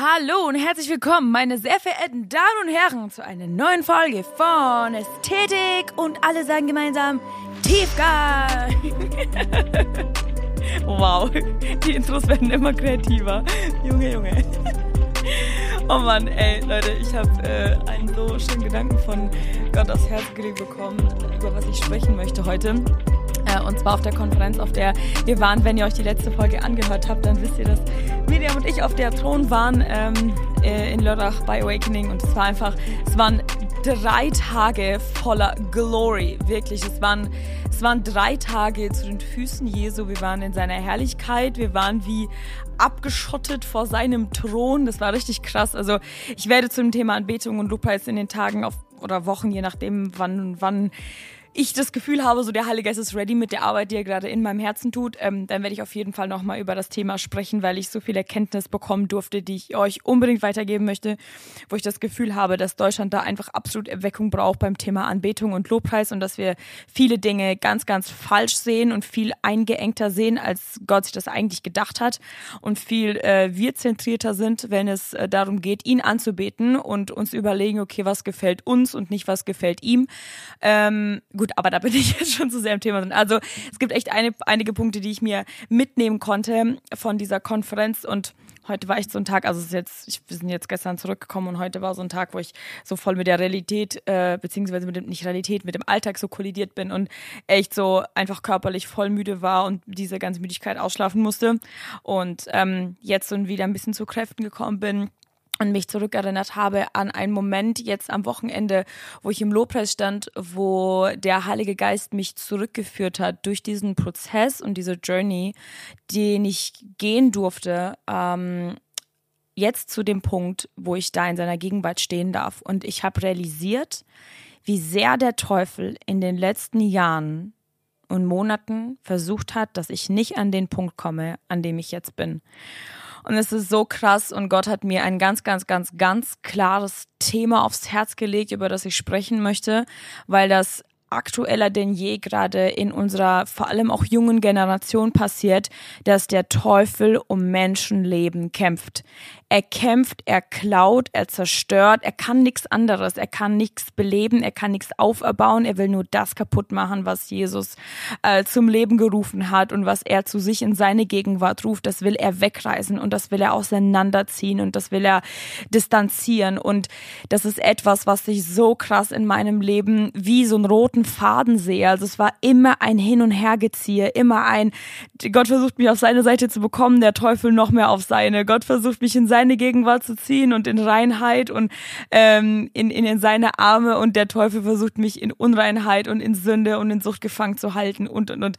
Hallo und herzlich willkommen, meine sehr verehrten Damen und Herren, zu einer neuen Folge von Ästhetik und alle sagen gemeinsam Tiefgang. wow, die Intros werden immer kreativer. Junge, Junge. Oh Mann, ey, Leute, ich habe äh, einen so schönen Gedanken von Gott aufs Herz gelegt bekommen, über was ich sprechen möchte heute. Äh, und zwar auf der Konferenz, auf der wir waren. Wenn ihr euch die letzte Folge angehört habt, dann wisst ihr, dass Miriam und ich auf der Thron waren ähm, äh, in Lörrach bei Awakening. Und es war einfach, es waren drei Tage voller Glory. Wirklich, es waren, es waren drei Tage zu den Füßen Jesu. Wir waren in seiner Herrlichkeit. Wir waren wie abgeschottet vor seinem Thron. Das war richtig krass. Also ich werde zum Thema Anbetung und Lobpreis in den Tagen auf, oder Wochen, je nachdem, wann, wann ich das Gefühl habe, so der Heilige Geist ist ready mit der Arbeit, die er gerade in meinem Herzen tut, ähm, dann werde ich auf jeden Fall nochmal über das Thema sprechen, weil ich so viel Erkenntnis bekommen durfte, die ich euch unbedingt weitergeben möchte, wo ich das Gefühl habe, dass Deutschland da einfach absolut Erweckung braucht beim Thema Anbetung und Lobpreis und dass wir viele Dinge ganz, ganz falsch sehen und viel eingeengter sehen, als Gott sich das eigentlich gedacht hat und viel äh, wir zentrierter sind, wenn es äh, darum geht, ihn anzubeten und uns überlegen, okay, was gefällt uns und nicht was gefällt ihm. Ähm, gut, aber da bin ich jetzt schon zu sehr im Thema drin. Also es gibt echt eine, einige Punkte, die ich mir mitnehmen konnte von dieser Konferenz und heute war echt so ein Tag, also es ist jetzt, ich, wir sind jetzt gestern zurückgekommen und heute war so ein Tag, wo ich so voll mit der Realität, äh, beziehungsweise mit dem, nicht Realität, mit dem Alltag so kollidiert bin und echt so einfach körperlich voll müde war und diese ganze Müdigkeit ausschlafen musste. Und ähm, jetzt so wieder ein bisschen zu Kräften gekommen bin und mich zurückerinnert habe an einen Moment jetzt am Wochenende, wo ich im Lobpreis stand, wo der Heilige Geist mich zurückgeführt hat durch diesen Prozess und diese Journey, den ich gehen durfte, ähm, jetzt zu dem Punkt, wo ich da in seiner Gegenwart stehen darf. Und ich habe realisiert, wie sehr der Teufel in den letzten Jahren und Monaten versucht hat, dass ich nicht an den Punkt komme, an dem ich jetzt bin. Und es ist so krass und Gott hat mir ein ganz, ganz, ganz, ganz klares Thema aufs Herz gelegt, über das ich sprechen möchte, weil das aktueller denn je gerade in unserer vor allem auch jungen Generation passiert, dass der Teufel um Menschenleben kämpft. Er kämpft, er klaut, er zerstört, er kann nichts anderes, er kann nichts beleben, er kann nichts auferbauen, er will nur das kaputt machen, was Jesus äh, zum Leben gerufen hat und was er zu sich in seine Gegenwart ruft, das will er wegreißen und das will er auseinanderziehen und das will er distanzieren. Und das ist etwas, was ich so krass in meinem Leben wie so einen roten Faden sehe. Also es war immer ein Hin und Hergeziehe, immer ein Gott versucht mich auf seine Seite zu bekommen, der Teufel noch mehr auf seine. Gott versucht mich in seine seine Gegenwart zu ziehen und in Reinheit und ähm, in, in, in seine Arme und der Teufel versucht mich in Unreinheit und in Sünde und in Sucht gefangen zu halten und und und.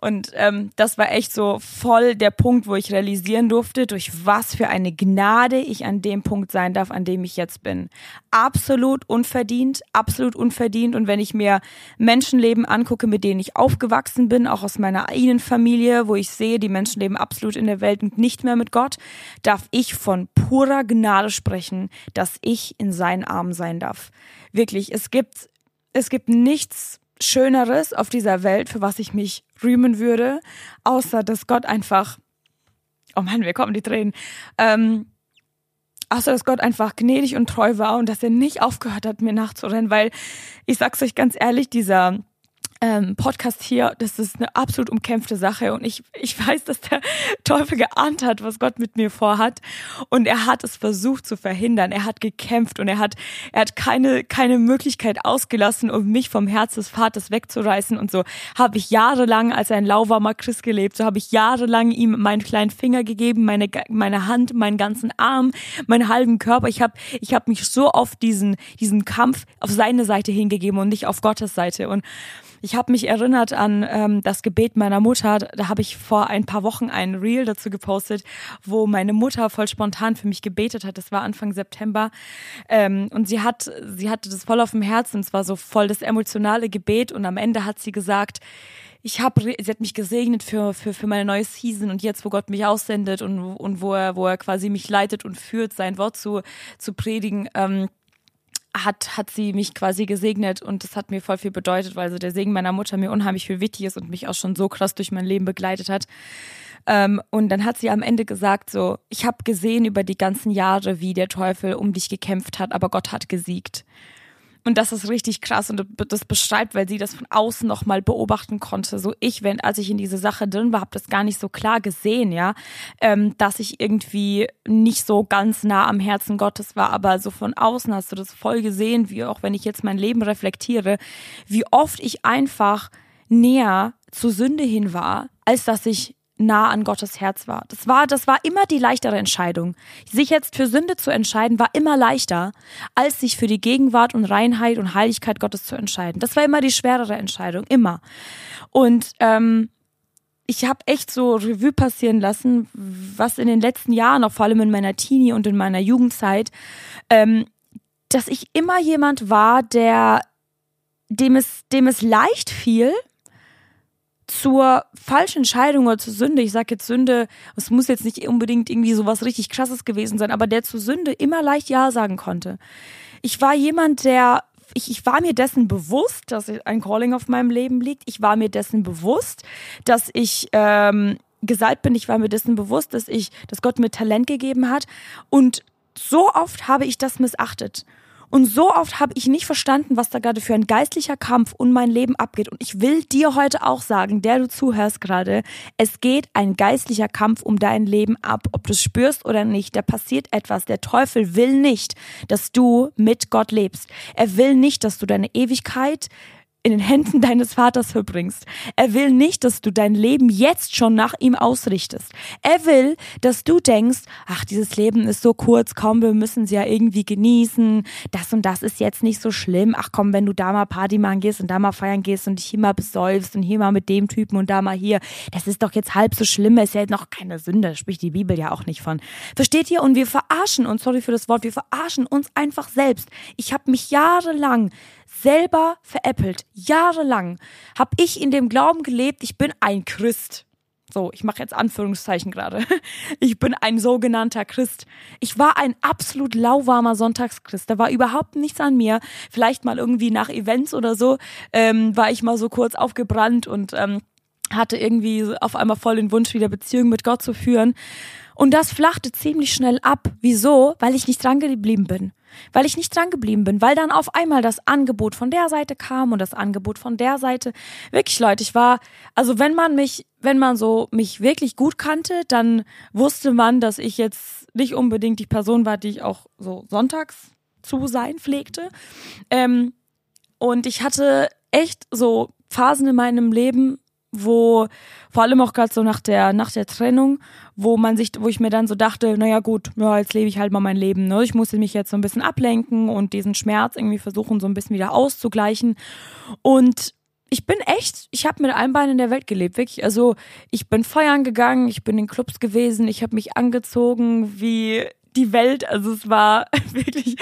Und ähm, das war echt so voll der Punkt, wo ich realisieren durfte, durch was für eine Gnade ich an dem Punkt sein darf, an dem ich jetzt bin. Absolut unverdient, absolut unverdient. Und wenn ich mir Menschenleben angucke, mit denen ich aufgewachsen bin, auch aus meiner eigenen Familie, wo ich sehe, die Menschen leben absolut in der Welt und nicht mehr mit Gott, darf ich von purer Gnade sprechen, dass ich in seinen Armen sein darf. Wirklich, es gibt, es gibt nichts Schöneres auf dieser Welt, für was ich mich rühmen würde, außer dass Gott einfach, oh Mann, wir kommen die Tränen, ähm, außer dass Gott einfach gnädig und treu war und dass er nicht aufgehört hat, mir nachzurennen, weil ich sag's euch ganz ehrlich, dieser ähm, Podcast hier, das ist eine absolut umkämpfte Sache und ich, ich weiß, dass der Teufel geahnt hat, was Gott mit mir vorhat und er hat es versucht zu verhindern. Er hat gekämpft und er hat, er hat keine, keine Möglichkeit ausgelassen, um mich vom Herz des Vaters wegzureißen und so habe ich jahrelang als ein lauwarmer Christ gelebt. So habe ich jahrelang ihm meinen kleinen Finger gegeben, meine, meine Hand, meinen ganzen Arm, meinen halben Körper. Ich habe, ich habe mich so auf diesen, diesen Kampf auf seine Seite hingegeben und nicht auf Gottes Seite und ich habe mich erinnert an ähm, das Gebet meiner Mutter. Da habe ich vor ein paar Wochen ein Reel dazu gepostet, wo meine Mutter voll spontan für mich gebetet hat. Das war Anfang September. Ähm, und sie hat, sie hatte das voll auf dem Herzen. Es war so voll das emotionale Gebet. Und am Ende hat sie gesagt, ich habe, sie hat mich gesegnet für, für, für meine neue Season und jetzt, wo Gott mich aussendet und, und wo er, wo er quasi mich leitet und führt, sein Wort zu, zu predigen. Ähm, hat, hat sie mich quasi gesegnet und das hat mir voll viel bedeutet, weil so der Segen meiner Mutter mir unheimlich viel wichtig ist und mich auch schon so krass durch mein Leben begleitet hat. Ähm, und dann hat sie am Ende gesagt so, ich habe gesehen über die ganzen Jahre, wie der Teufel um dich gekämpft hat, aber Gott hat gesiegt. Und das ist richtig krass und das beschreibt, weil sie das von außen nochmal beobachten konnte. So ich, wenn, als ich in diese Sache drin war, habe das gar nicht so klar gesehen, ja, ähm, dass ich irgendwie nicht so ganz nah am Herzen Gottes war, aber so von außen hast du das voll gesehen, wie auch wenn ich jetzt mein Leben reflektiere, wie oft ich einfach näher zur Sünde hin war, als dass ich nah an Gottes Herz war. Das war, das war immer die leichtere Entscheidung. Sich jetzt für Sünde zu entscheiden, war immer leichter, als sich für die Gegenwart und Reinheit und Heiligkeit Gottes zu entscheiden. Das war immer die schwerere Entscheidung, immer. Und ähm, ich habe echt so Revue passieren lassen, was in den letzten Jahren, auch vor allem in meiner Teenie und in meiner Jugendzeit, ähm, dass ich immer jemand war, der dem es, dem es leicht fiel, zur falschen Entscheidung oder zur Sünde, ich sage jetzt Sünde, es muss jetzt nicht unbedingt irgendwie so was richtig krasses gewesen sein, aber der zur Sünde immer leicht Ja sagen konnte. Ich war jemand, der ich, ich war mir dessen bewusst, dass ein Calling auf meinem Leben liegt. Ich war mir dessen bewusst, dass ich ähm, gesalbt bin. Ich war mir dessen bewusst, dass ich, dass Gott mir Talent gegeben hat. Und so oft habe ich das missachtet. Und so oft habe ich nicht verstanden, was da gerade für ein geistlicher Kampf um mein Leben abgeht. Und ich will dir heute auch sagen, der du zuhörst gerade, es geht ein geistlicher Kampf um dein Leben ab. Ob du es spürst oder nicht, da passiert etwas. Der Teufel will nicht, dass du mit Gott lebst. Er will nicht, dass du deine Ewigkeit in den Händen deines Vaters verbringst. Er will nicht, dass du dein Leben jetzt schon nach ihm ausrichtest. Er will, dass du denkst, ach, dieses Leben ist so kurz, komm, wir müssen es ja irgendwie genießen. Das und das ist jetzt nicht so schlimm. Ach komm, wenn du da mal Party machen gehst und da mal feiern gehst und dich hier mal besäufst und hier mal mit dem Typen und da mal hier, das ist doch jetzt halb so schlimm, ist ja noch keine Sünde, spricht die Bibel ja auch nicht von. Versteht ihr? Und wir verarschen uns, sorry für das Wort, wir verarschen uns einfach selbst. Ich habe mich jahrelang selber veräppelt. Jahrelang habe ich in dem Glauben gelebt, ich bin ein Christ. So, ich mache jetzt Anführungszeichen gerade. Ich bin ein sogenannter Christ. Ich war ein absolut lauwarmer Sonntagschrist. Da war überhaupt nichts an mir. Vielleicht mal irgendwie nach Events oder so ähm, war ich mal so kurz aufgebrannt und ähm, hatte irgendwie auf einmal voll den Wunsch, wieder Beziehungen mit Gott zu führen. Und das flachte ziemlich schnell ab. Wieso? Weil ich nicht dran geblieben bin weil ich nicht dran geblieben bin, weil dann auf einmal das Angebot von der Seite kam und das Angebot von der Seite. Wirklich, Leute, ich war, also wenn man mich, wenn man so mich wirklich gut kannte, dann wusste man, dass ich jetzt nicht unbedingt die Person war, die ich auch so sonntags zu sein pflegte. Ähm, und ich hatte echt so Phasen in meinem Leben, wo vor allem auch gerade so nach der nach der Trennung, wo man sich, wo ich mir dann so dachte, naja gut, ja, jetzt lebe ich halt mal mein Leben. Ne? Ich musste mich jetzt so ein bisschen ablenken und diesen Schmerz irgendwie versuchen, so ein bisschen wieder auszugleichen. Und ich bin echt, ich habe mit einem Bein in der Welt gelebt, wirklich. Also ich bin feiern gegangen, ich bin in Clubs gewesen, ich habe mich angezogen wie die Welt, also es war wirklich,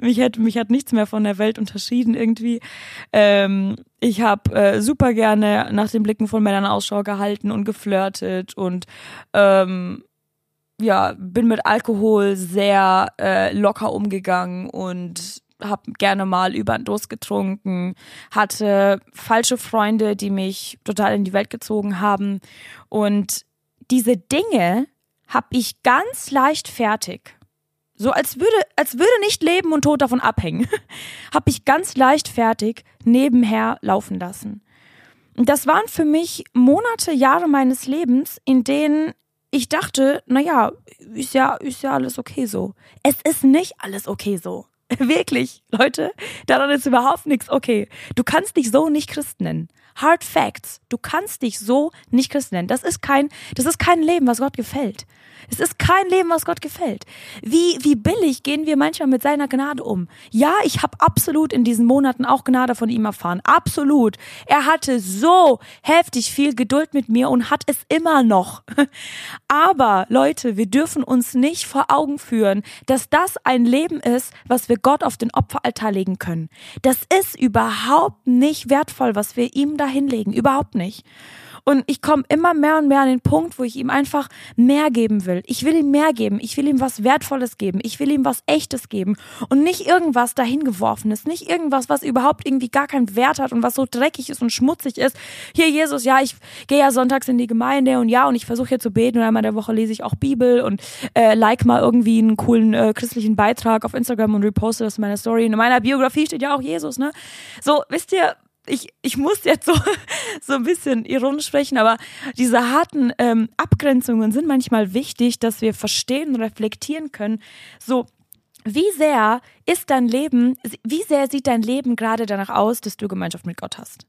mich hat, mich hat nichts mehr von der Welt unterschieden irgendwie. Ähm, ich habe äh, super gerne nach den Blicken von Männern Ausschau gehalten und geflirtet und ähm, ja, bin mit Alkohol sehr äh, locker umgegangen und habe gerne mal über den Durst getrunken, hatte falsche Freunde, die mich total in die Welt gezogen haben und diese Dinge habe ich ganz leicht fertig. So als würde, als würde nicht Leben und Tod davon abhängen, habe ich ganz leicht fertig nebenher laufen lassen. Und das waren für mich Monate, Jahre meines Lebens, in denen ich dachte, naja, ist ja, ist ja alles okay so. Es ist nicht alles okay so. Wirklich, Leute, daran ist überhaupt nichts okay. Du kannst dich so nicht Christ nennen. Hard Facts. Du kannst dich so nicht Christ nennen. Das ist kein, das ist kein Leben, was Gott gefällt. Es ist kein Leben, was Gott gefällt. Wie, wie billig gehen wir manchmal mit seiner Gnade um? Ja, ich habe absolut in diesen Monaten auch Gnade von ihm erfahren. Absolut. Er hatte so heftig viel Geduld mit mir und hat es immer noch. Aber Leute, wir dürfen uns nicht vor Augen führen, dass das ein Leben ist, was wir Gott auf den Opferaltar legen können. Das ist überhaupt nicht wertvoll, was wir ihm da hinlegen. Überhaupt nicht. Und ich komme immer mehr und mehr an den Punkt, wo ich ihm einfach mehr geben will. Ich will ihm mehr geben. Ich will ihm was Wertvolles geben. Ich will ihm was Echtes geben. Und nicht irgendwas dahingeworfenes. Nicht irgendwas, was überhaupt irgendwie gar keinen Wert hat und was so dreckig ist und schmutzig ist. Hier, Jesus, ja, ich gehe ja sonntags in die Gemeinde und ja, und ich versuche hier zu beten und einmal der Woche lese ich auch Bibel und äh, like mal irgendwie einen coolen äh, christlichen Beitrag auf Instagram und reposte das in meiner Story. In meiner Biografie steht ja auch Jesus, ne? So, wisst ihr, ich, ich muss jetzt so, so ein bisschen ironisch sprechen, aber diese harten ähm, Abgrenzungen sind manchmal wichtig, dass wir verstehen reflektieren können. So, wie sehr ist dein Leben, wie sehr sieht dein Leben gerade danach aus, dass du Gemeinschaft mit Gott hast?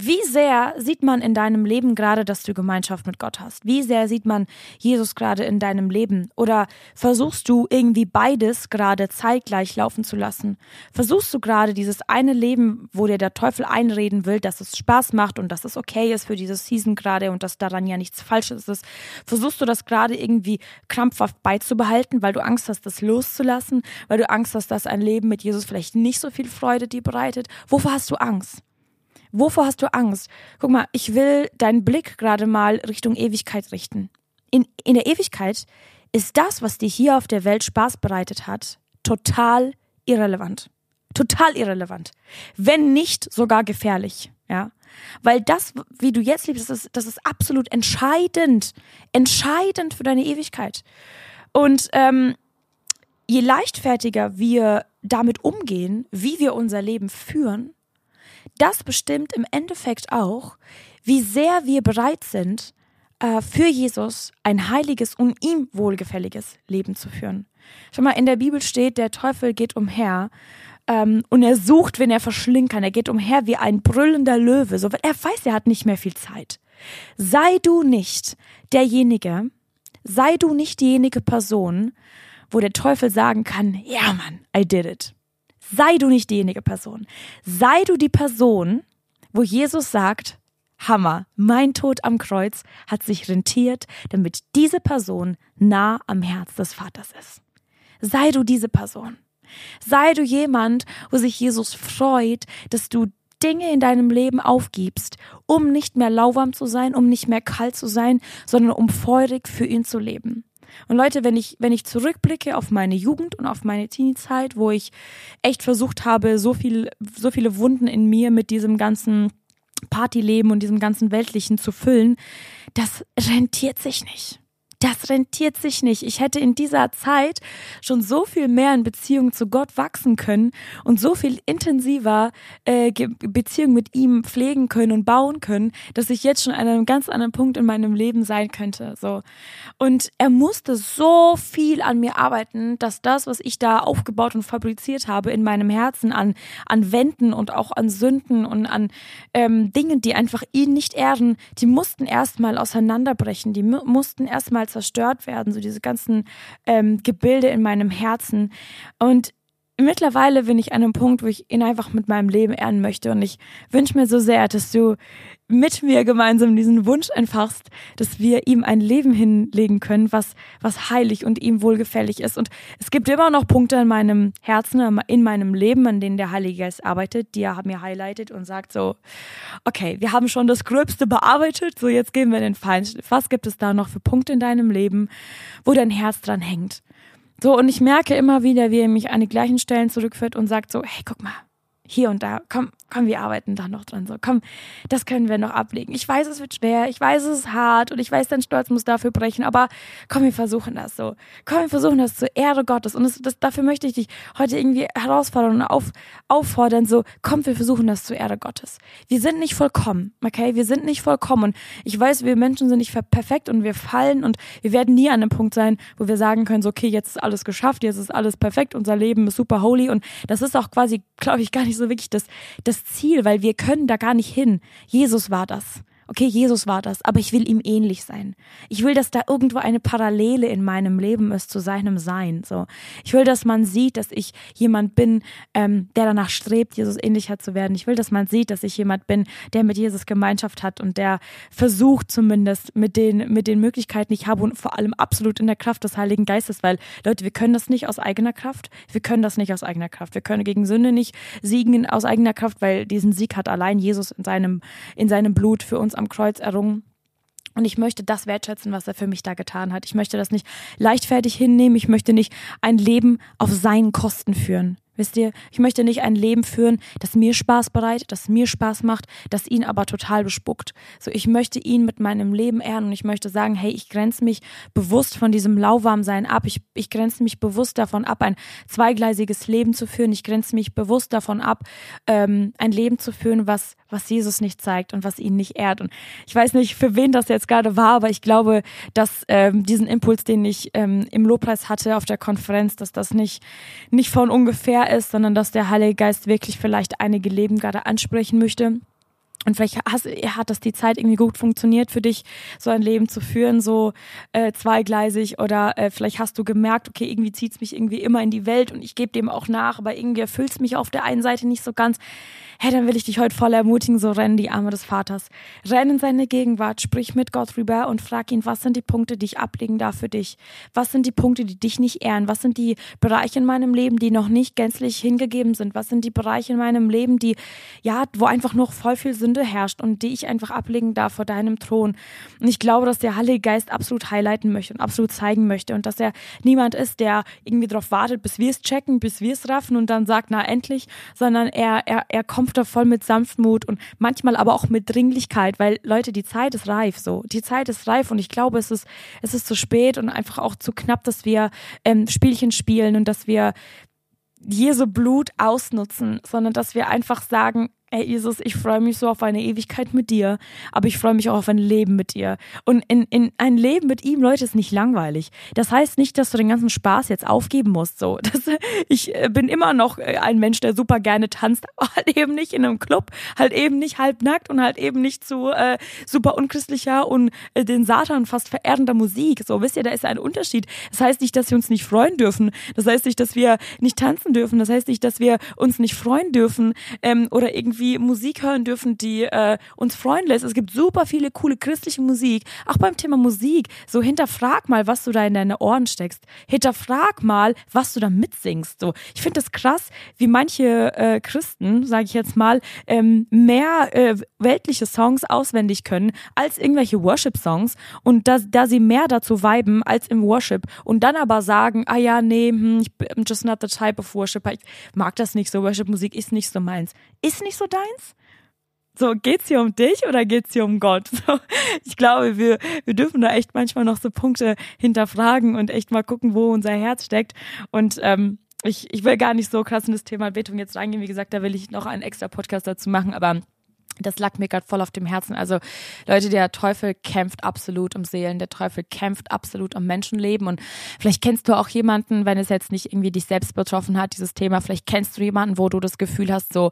Wie sehr sieht man in deinem Leben gerade, dass du Gemeinschaft mit Gott hast? Wie sehr sieht man Jesus gerade in deinem Leben? Oder versuchst du irgendwie beides gerade zeitgleich laufen zu lassen? Versuchst du gerade dieses eine Leben, wo dir der Teufel einreden will, dass es Spaß macht und dass es okay ist für diese Season gerade und dass daran ja nichts Falsches ist? Versuchst du das gerade irgendwie krampfhaft beizubehalten, weil du Angst hast, das loszulassen? Weil du Angst hast, dass ein Leben mit Jesus vielleicht nicht so viel Freude dir bereitet? Wovor hast du Angst? Wovor hast du Angst? Guck mal, ich will deinen Blick gerade mal Richtung Ewigkeit richten. In, in der Ewigkeit ist das, was dir hier auf der Welt Spaß bereitet hat, total irrelevant. Total irrelevant. Wenn nicht sogar gefährlich, ja. Weil das, wie du jetzt lebst, das ist, das ist absolut entscheidend. Entscheidend für deine Ewigkeit. Und ähm, je leichtfertiger wir damit umgehen, wie wir unser Leben führen, das bestimmt im Endeffekt auch, wie sehr wir bereit sind, äh, für Jesus ein heiliges und ihm wohlgefälliges Leben zu führen. Schau mal, in der Bibel steht, der Teufel geht umher ähm, und er sucht, wen er verschlingen kann. Er geht umher wie ein brüllender Löwe. So, er weiß, er hat nicht mehr viel Zeit. Sei du nicht derjenige, sei du nicht diejenige Person, wo der Teufel sagen kann, ja Mann, I did it. Sei du nicht diejenige Person. Sei du die Person, wo Jesus sagt, Hammer, mein Tod am Kreuz hat sich rentiert, damit diese Person nah am Herz des Vaters ist. Sei du diese Person. Sei du jemand, wo sich Jesus freut, dass du Dinge in deinem Leben aufgibst, um nicht mehr lauwarm zu sein, um nicht mehr kalt zu sein, sondern um feurig für ihn zu leben. Und Leute, wenn ich, wenn ich zurückblicke auf meine Jugend und auf meine Teenie-Zeit, wo ich echt versucht habe, so viel, so viele Wunden in mir mit diesem ganzen Partyleben und diesem ganzen Weltlichen zu füllen, das rentiert sich nicht das rentiert sich nicht. Ich hätte in dieser Zeit schon so viel mehr in Beziehung zu Gott wachsen können und so viel intensiver äh, Beziehung mit ihm pflegen können und bauen können, dass ich jetzt schon an einem ganz anderen Punkt in meinem Leben sein könnte. So und er musste so viel an mir arbeiten, dass das, was ich da aufgebaut und fabriziert habe in meinem Herzen an an Wänden und auch an Sünden und an ähm, Dingen, die einfach ihn nicht ehren, die mussten erstmal auseinanderbrechen. Die mussten erstmal zerstört werden, so diese ganzen ähm, Gebilde in meinem Herzen. Und mittlerweile bin ich an einem Punkt, wo ich ihn einfach mit meinem Leben ehren möchte. Und ich wünsche mir so sehr, dass du mit mir gemeinsam diesen Wunsch entfachst, dass wir ihm ein Leben hinlegen können, was, was heilig und ihm wohlgefällig ist. Und es gibt immer noch Punkte in meinem Herzen, in meinem Leben, an denen der Heilige Geist arbeitet, die er mir highlightet und sagt so, okay, wir haben schon das Gröbste bearbeitet, so jetzt gehen wir in den Feind. Was gibt es da noch für Punkte in deinem Leben, wo dein Herz dran hängt? So, und ich merke immer wieder, wie er mich an die gleichen Stellen zurückführt und sagt so, hey, guck mal, hier und da, komm, komm, wir arbeiten da noch dran. So, komm, das können wir noch ablegen. Ich weiß, es wird schwer, ich weiß, es ist hart und ich weiß, dein Stolz muss dafür brechen, aber komm, wir versuchen das so. Komm, wir versuchen das zur Ehre Gottes. Und das, das, dafür möchte ich dich heute irgendwie herausfordern und auf, auffordern, so, komm, wir versuchen das zur Ehre Gottes. Wir sind nicht vollkommen, okay? Wir sind nicht vollkommen. Und ich weiß, wir Menschen sind nicht perfekt und wir fallen und wir werden nie an einem Punkt sein, wo wir sagen können, so, okay, jetzt ist alles geschafft, jetzt ist alles perfekt, unser Leben ist super holy und das ist auch quasi, glaube ich, gar nicht so wirklich das, das Ziel, weil wir können da gar nicht hin. Jesus war das okay, Jesus war das, aber ich will ihm ähnlich sein. Ich will, dass da irgendwo eine Parallele in meinem Leben ist zu seinem Sein. So, ich will, dass man sieht, dass ich jemand bin, ähm, der danach strebt, Jesus ähnlicher zu werden. Ich will, dass man sieht, dass ich jemand bin, der mit Jesus Gemeinschaft hat und der versucht zumindest mit den mit den Möglichkeiten, die ich habe und vor allem absolut in der Kraft des Heiligen Geistes, weil Leute, wir können das nicht aus eigener Kraft. Wir können das nicht aus eigener Kraft. Wir können gegen Sünde nicht siegen aus eigener Kraft, weil diesen Sieg hat allein Jesus in seinem in seinem Blut für uns am Kreuz errungen. Und ich möchte das wertschätzen, was er für mich da getan hat. Ich möchte das nicht leichtfertig hinnehmen. Ich möchte nicht ein Leben auf seinen Kosten führen. Wisst ihr, ich möchte nicht ein Leben führen, das mir Spaß bereitet, das mir Spaß macht, das ihn aber total bespuckt. So, ich möchte ihn mit meinem Leben ehren und ich möchte sagen, hey, ich grenze mich bewusst von diesem Lauwarmsein ab. Ich, ich grenze mich bewusst davon ab, ein zweigleisiges Leben zu führen. Ich grenze mich bewusst davon ab, ähm, ein Leben zu führen, was, was Jesus nicht zeigt und was ihn nicht ehrt. Und ich weiß nicht, für wen das jetzt gerade war, aber ich glaube, dass ähm, diesen Impuls, den ich ähm, im Lobpreis hatte auf der Konferenz, dass das nicht, nicht von ungefähr ist, sondern dass der Heilige Geist wirklich vielleicht einige Leben gerade ansprechen möchte. Und vielleicht hast, hat das die Zeit irgendwie gut funktioniert für dich, so ein Leben zu führen, so äh, zweigleisig oder äh, vielleicht hast du gemerkt, okay, irgendwie zieht's mich irgendwie immer in die Welt und ich gebe dem auch nach, aber irgendwie erfüllt's mich auf der einen Seite nicht so ganz hey, dann will ich dich heute voll ermutigen, so renn die Arme des Vaters. Renn in seine Gegenwart, sprich mit Gott rüber und frag ihn, was sind die Punkte, die ich ablegen darf für dich? Was sind die Punkte, die dich nicht ehren? Was sind die Bereiche in meinem Leben, die noch nicht gänzlich hingegeben sind? Was sind die Bereiche in meinem Leben, die, ja, wo einfach noch voll viel Sünde herrscht und die ich einfach ablegen darf vor deinem Thron? Und ich glaube, dass der Heilige Geist absolut highlighten möchte und absolut zeigen möchte und dass er niemand ist, der irgendwie darauf wartet, bis wir es checken, bis wir es raffen und dann sagt, na endlich, sondern er, er, er kommt voll mit Sanftmut und manchmal aber auch mit Dringlichkeit, weil Leute, die Zeit ist reif so. Die Zeit ist reif und ich glaube, es ist, es ist zu spät und einfach auch zu knapp, dass wir ähm, Spielchen spielen und dass wir Jesu Blut ausnutzen, sondern dass wir einfach sagen, Ey, Jesus, ich freue mich so auf eine Ewigkeit mit dir, aber ich freue mich auch auf ein Leben mit dir. Und in, in ein Leben mit ihm, Leute, ist nicht langweilig. Das heißt nicht, dass du den ganzen Spaß jetzt aufgeben musst. So, das, ich äh, bin immer noch äh, ein Mensch, der super gerne tanzt, aber halt eben nicht in einem Club, halt eben nicht halbnackt und halt eben nicht zu äh, super unchristlicher und äh, den Satan fast verehrender Musik. So, wisst ihr, da ist ein Unterschied. Das heißt nicht, dass wir uns nicht freuen dürfen. Das heißt nicht, dass wir nicht tanzen dürfen. Das heißt nicht, dass wir uns nicht freuen dürfen ähm, oder irgendwie irgendwie Musik hören dürfen, die äh, uns freuen lässt. Es gibt super viele coole christliche Musik. Auch beim Thema Musik. So hinterfrag mal, was du da in deine Ohren steckst. Hinterfrag mal, was du da mitsingst. So, ich finde das krass, wie manche äh, Christen, sage ich jetzt mal, ähm, mehr äh, weltliche Songs auswendig können als irgendwelche Worship-Songs und da, da sie mehr dazu viben als im Worship und dann aber sagen, ah ja, nee, hm, ich bin just not the type of Worship. Ich mag das nicht so. Worship-Musik ist nicht so meins. Ist nicht so deins? So, geht's hier um dich oder geht's hier um Gott? So, ich glaube, wir, wir dürfen da echt manchmal noch so Punkte hinterfragen und echt mal gucken, wo unser Herz steckt. Und ähm, ich, ich will gar nicht so krass in das Thema Betung jetzt reingehen. Wie gesagt, da will ich noch einen extra Podcast dazu machen, aber das lag mir gerade voll auf dem Herzen. Also Leute, der Teufel kämpft absolut um Seelen, der Teufel kämpft absolut um Menschenleben und vielleicht kennst du auch jemanden, wenn es jetzt nicht irgendwie dich selbst betroffen hat, dieses Thema, vielleicht kennst du jemanden, wo du das Gefühl hast, so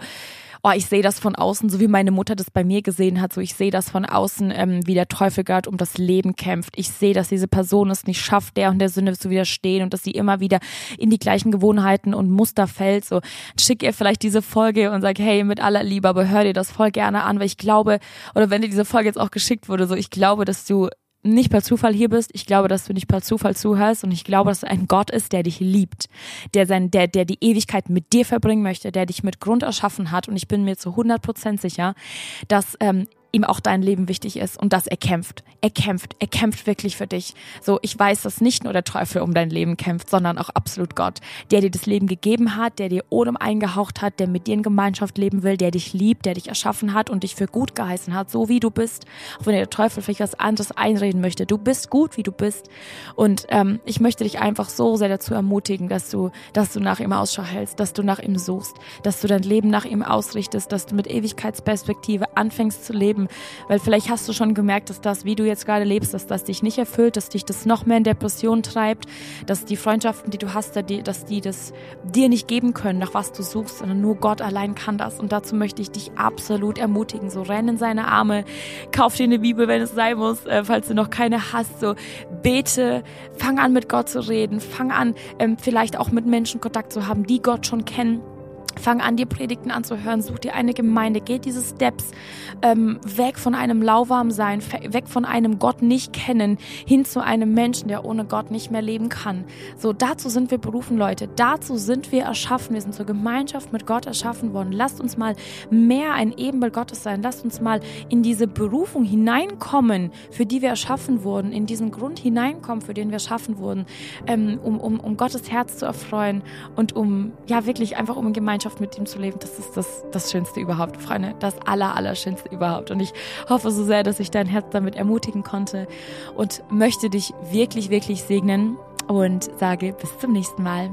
oh, ich sehe das von außen, so wie meine Mutter das bei mir gesehen hat, so ich sehe das von außen, ähm, wie der Teufel gerade um das Leben kämpft. Ich sehe, dass diese Person es nicht schafft, der und der Sünde zu widerstehen und dass sie immer wieder in die gleichen Gewohnheiten und Muster fällt. So schick ihr vielleicht diese Folge und sag, hey, mit aller Liebe, aber hör dir das voll gerne an, weil ich glaube, oder wenn dir diese Folge jetzt auch geschickt wurde, so ich glaube, dass du nicht per Zufall hier bist. Ich glaube, dass du nicht per Zufall zuhörst und ich glaube, dass es ein Gott ist, der dich liebt, der sein, der, der die Ewigkeit mit dir verbringen möchte, der dich mit Grund erschaffen hat und ich bin mir zu 100 Prozent sicher, dass ähm, ihm auch dein Leben wichtig ist und dass er kämpft. Er kämpft, er kämpft wirklich für dich. So, ich weiß, dass nicht nur der Teufel um dein Leben kämpft, sondern auch absolut Gott, der dir das Leben gegeben hat, der dir Odem eingehaucht hat, der mit dir in Gemeinschaft leben will, der dich liebt, der dich erschaffen hat und dich für gut geheißen hat, so wie du bist. Auch wenn der Teufel vielleicht was anderes einreden möchte. Du bist gut, wie du bist. Und ähm, ich möchte dich einfach so sehr dazu ermutigen, dass du, dass du nach ihm Ausschau hältst, dass du nach ihm suchst, dass du dein Leben nach ihm ausrichtest, dass du mit Ewigkeitsperspektive anfängst zu leben Weil vielleicht hast du schon gemerkt, dass das, wie du jetzt gerade lebst, dass das dich nicht erfüllt, dass dich das noch mehr in Depression treibt, dass die Freundschaften, die du hast, dass die das dir nicht geben können, nach was du suchst, sondern nur Gott allein kann das. Und dazu möchte ich dich absolut ermutigen. So renn in seine Arme, kauf dir eine Bibel, wenn es sein muss, äh, falls du noch keine hast. So bete, fang an mit Gott zu reden, fang an, ähm, vielleicht auch mit Menschen Kontakt zu haben, die Gott schon kennen Fang an, dir Predigten anzuhören, such dir eine Gemeinde, geh diese Steps ähm, weg von einem Lauwarmsein, weg von einem Gott nicht kennen, hin zu einem Menschen, der ohne Gott nicht mehr leben kann. So, dazu sind wir berufen, Leute. Dazu sind wir erschaffen. Wir sind zur Gemeinschaft mit Gott erschaffen worden. Lasst uns mal mehr ein Ebenbild Gottes sein. Lasst uns mal in diese Berufung hineinkommen, für die wir erschaffen wurden, in diesen Grund hineinkommen, für den wir erschaffen wurden, ähm, um, um, um Gottes Herz zu erfreuen und um, ja, wirklich einfach um in Gemeinschaft Gemeinschaft mit ihm zu leben, das ist das, das Schönste überhaupt, Freunde. Das aller, aller Schönste überhaupt. Und ich hoffe so sehr, dass ich dein Herz damit ermutigen konnte und möchte dich wirklich, wirklich segnen und sage bis zum nächsten Mal.